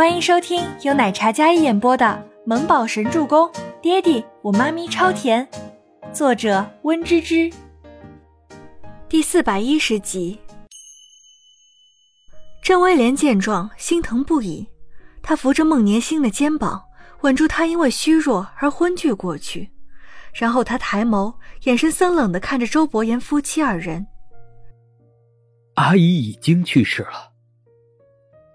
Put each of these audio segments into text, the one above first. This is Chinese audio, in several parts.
欢迎收听由奶茶嘉一演播的《萌宝神助攻》，爹地我妈咪超甜，作者温芝芝。第四百一十集。郑威廉见状，心疼不已，他扶着孟年星的肩膀，稳住他因为虚弱而昏厥过去，然后他抬眸，眼神森冷的看着周伯言夫妻二人。阿姨已经去世了。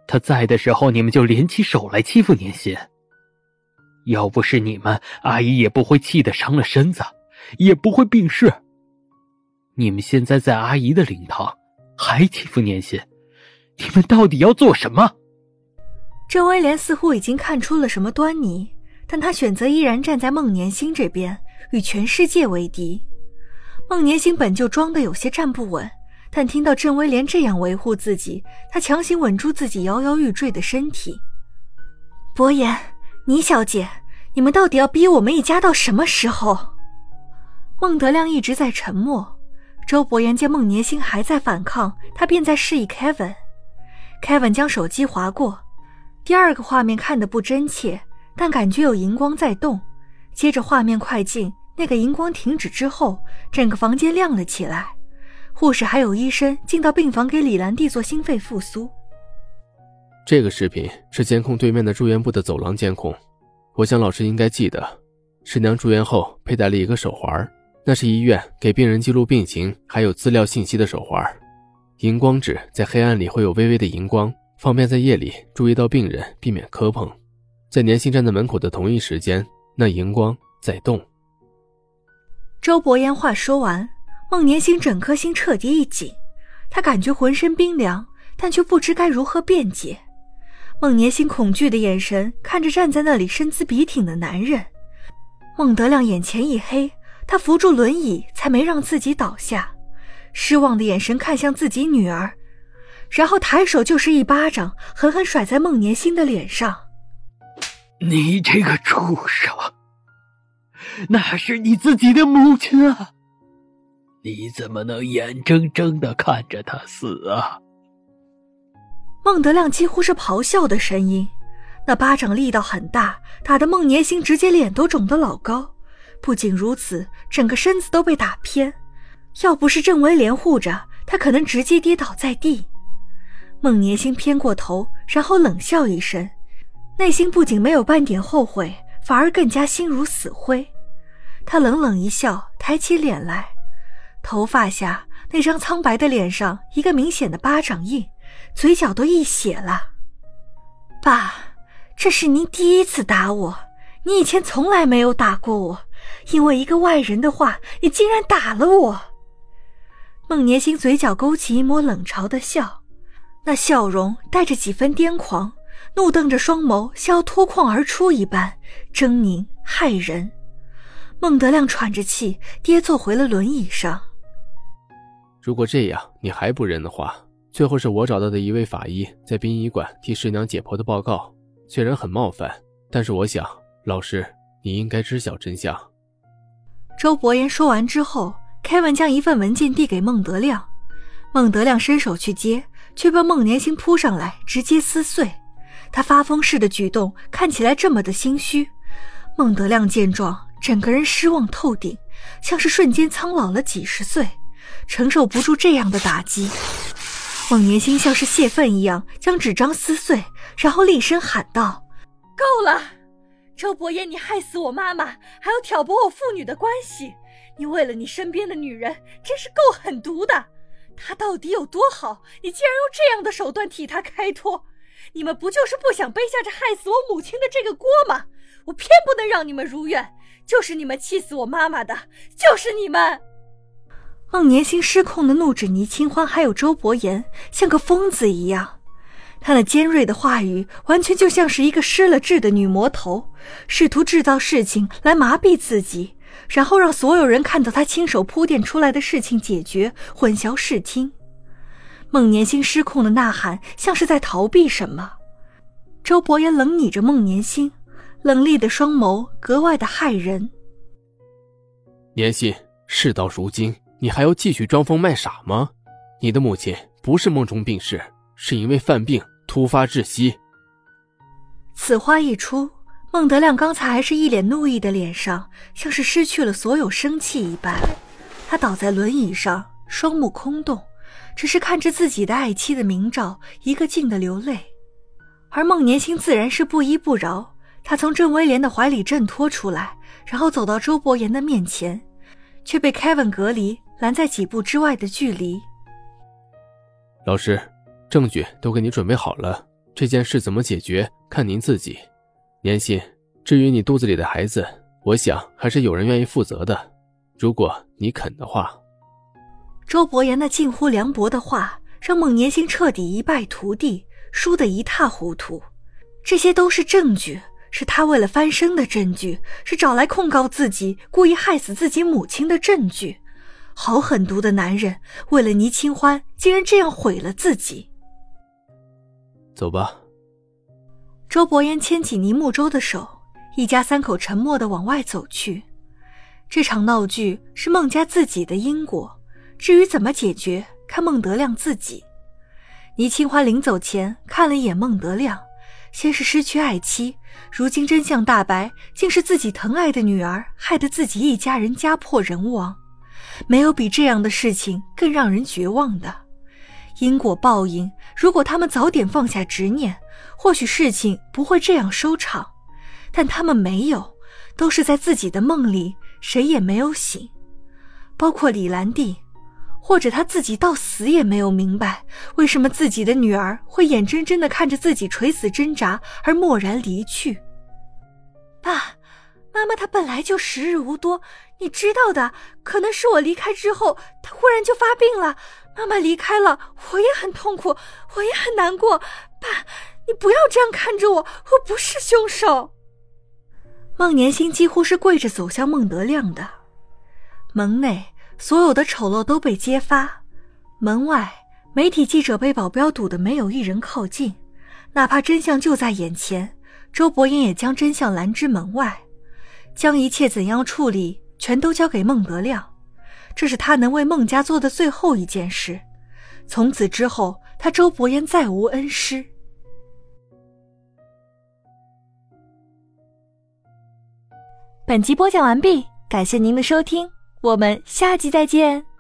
他在的时候，你们就联起手来欺负年心。要不是你们，阿姨也不会气得伤了身子，也不会病逝。你们现在在阿姨的灵堂，还欺负年心，你们到底要做什么？郑威廉似乎已经看出了什么端倪，但他选择依然站在孟年星这边，与全世界为敌。孟年星本就装的有些站不稳。但听到郑威廉这样维护自己，他强行稳住自己摇摇欲坠的身体。伯言，倪小姐，你们到底要逼我们一家到什么时候？孟德亮一直在沉默。周伯言见孟年星还在反抗，他便在示意 Kevin。Kevin 将手机划过，第二个画面看得不真切，但感觉有荧光在动。接着画面快进，那个荧光停止之后，整个房间亮了起来。护士还有医生进到病房给李兰娣做心肺复苏。这个视频是监控对面的住院部的走廊监控，我想老师应该记得，师娘住院后佩戴了一个手环，那是医院给病人记录病情还有资料信息的手环。荧光纸在黑暗里会有微微的荧光，方便在夜里注意到病人，避免磕碰。在年薪站在门口的同一时间，那荧光在动。周伯言话说完。孟年星整颗心彻底一紧，他感觉浑身冰凉，但却不知该如何辩解。孟年星恐惧的眼神看着站在那里身姿笔挺的男人，孟德亮眼前一黑，他扶住轮椅才没让自己倒下，失望的眼神看向自己女儿，然后抬手就是一巴掌，狠狠甩在孟年星的脸上。你这个畜生，那是你自己的母亲啊！你怎么能眼睁睁的看着他死啊？孟德亮几乎是咆哮的声音，那巴掌力道很大，打得孟年星直接脸都肿得老高。不仅如此，整个身子都被打偏，要不是郑维连护着，他可能直接跌倒在地。孟年星偏过头，然后冷笑一声，内心不仅没有半点后悔，反而更加心如死灰。他冷冷一笑，抬起脸来。头发下那张苍白的脸上，一个明显的巴掌印，嘴角都溢血了。爸，这是您第一次打我，你以前从来没有打过我，因为一个外人的话，你竟然打了我。孟年星嘴角勾起一抹冷嘲的笑，那笑容带着几分癫狂，怒瞪着双眸，像要脱眶而出一般，狰狞骇人。孟德亮喘着气，跌坐回了轮椅上。如果这样你还不认的话，最后是我找到的一位法医在殡仪馆替师娘解剖的报告，虽然很冒犯，但是我想，老师你应该知晓真相。周伯言说完之后，凯文将一份文件递给孟德亮，孟德亮伸手去接，却被孟年星扑上来直接撕碎。他发疯似的举动看起来这么的心虚，孟德亮见状，整个人失望透顶，像是瞬间苍老了几十岁。承受不住这样的打击，孟年星像是泄愤一样将纸张撕碎，然后厉声喊道：“够了！周伯言，你害死我妈妈，还要挑拨我父女的关系，你为了你身边的女人，真是够狠毒的！她到底有多好？你竟然用这样的手段替她开脱！你们不就是不想背下这害死我母亲的这个锅吗？我偏不能让你们如愿！就是你们气死我妈妈的，就是你们！”孟年星失控的怒指倪清欢，还有周伯言，像个疯子一样。他那尖锐的话语，完全就像是一个失了智的女魔头，试图制造事情来麻痹自己，然后让所有人看到他亲手铺垫出来的事情解决，混淆视听。孟年星失控的呐喊，像是在逃避什么。周伯言冷睨着孟年星，冷厉的双眸格外的骇人。年心，事到如今。你还要继续装疯卖傻吗？你的母亲不是梦中病逝，是因为犯病突发窒息。此话一出，孟德亮刚才还是一脸怒意的脸上，像是失去了所有生气一般。他倒在轮椅上，双目空洞，只是看着自己的爱妻的明照，一个劲的流泪。而孟年青自然是不依不饶，他从郑威廉的怀里挣脱出来，然后走到周伯言的面前，却被凯文隔离，拦在几步之外的距离。老师，证据都给你准备好了，这件事怎么解决，看您自己。年薪，至于你肚子里的孩子，我想还是有人愿意负责的，如果你肯的话。周伯言那近乎凉薄的话，让孟年星彻底一败涂地。输得一塌糊涂，这些都是证据，是他为了翻身的证据，是找来控告自己、故意害死自己母亲的证据。好狠毒的男人，为了倪清欢，竟然这样毁了自己。走吧。周伯言牵起倪木舟的手，一家三口沉默的往外走去。这场闹剧是孟家自己的因果，至于怎么解决，看孟德亮自己。倪清欢临走前看了一眼孟德亮，先是失去爱妻，如今真相大白，竟是自己疼爱的女儿害得自己一家人家破人亡。没有比这样的事情更让人绝望的。因果报应，如果他们早点放下执念，或许事情不会这样收场。但他们没有，都是在自己的梦里，谁也没有醒，包括李兰娣。或者他自己到死也没有明白，为什么自己的女儿会眼睁睁的看着自己垂死挣扎而蓦然离去。爸，妈妈她本来就时日无多，你知道的。可能是我离开之后，她忽然就发病了。妈妈离开了，我也很痛苦，我也很难过。爸，你不要这样看着我，我不是凶手。孟年星几乎是跪着走向孟德亮的门内。所有的丑陋都被揭发，门外媒体记者被保镖堵得没有一人靠近，哪怕真相就在眼前，周伯言也将真相拦之门外，将一切怎样处理全都交给孟德亮，这是他能为孟家做的最后一件事，从此之后他周伯言再无恩师。本集播讲完毕，感谢您的收听。我们下集再见。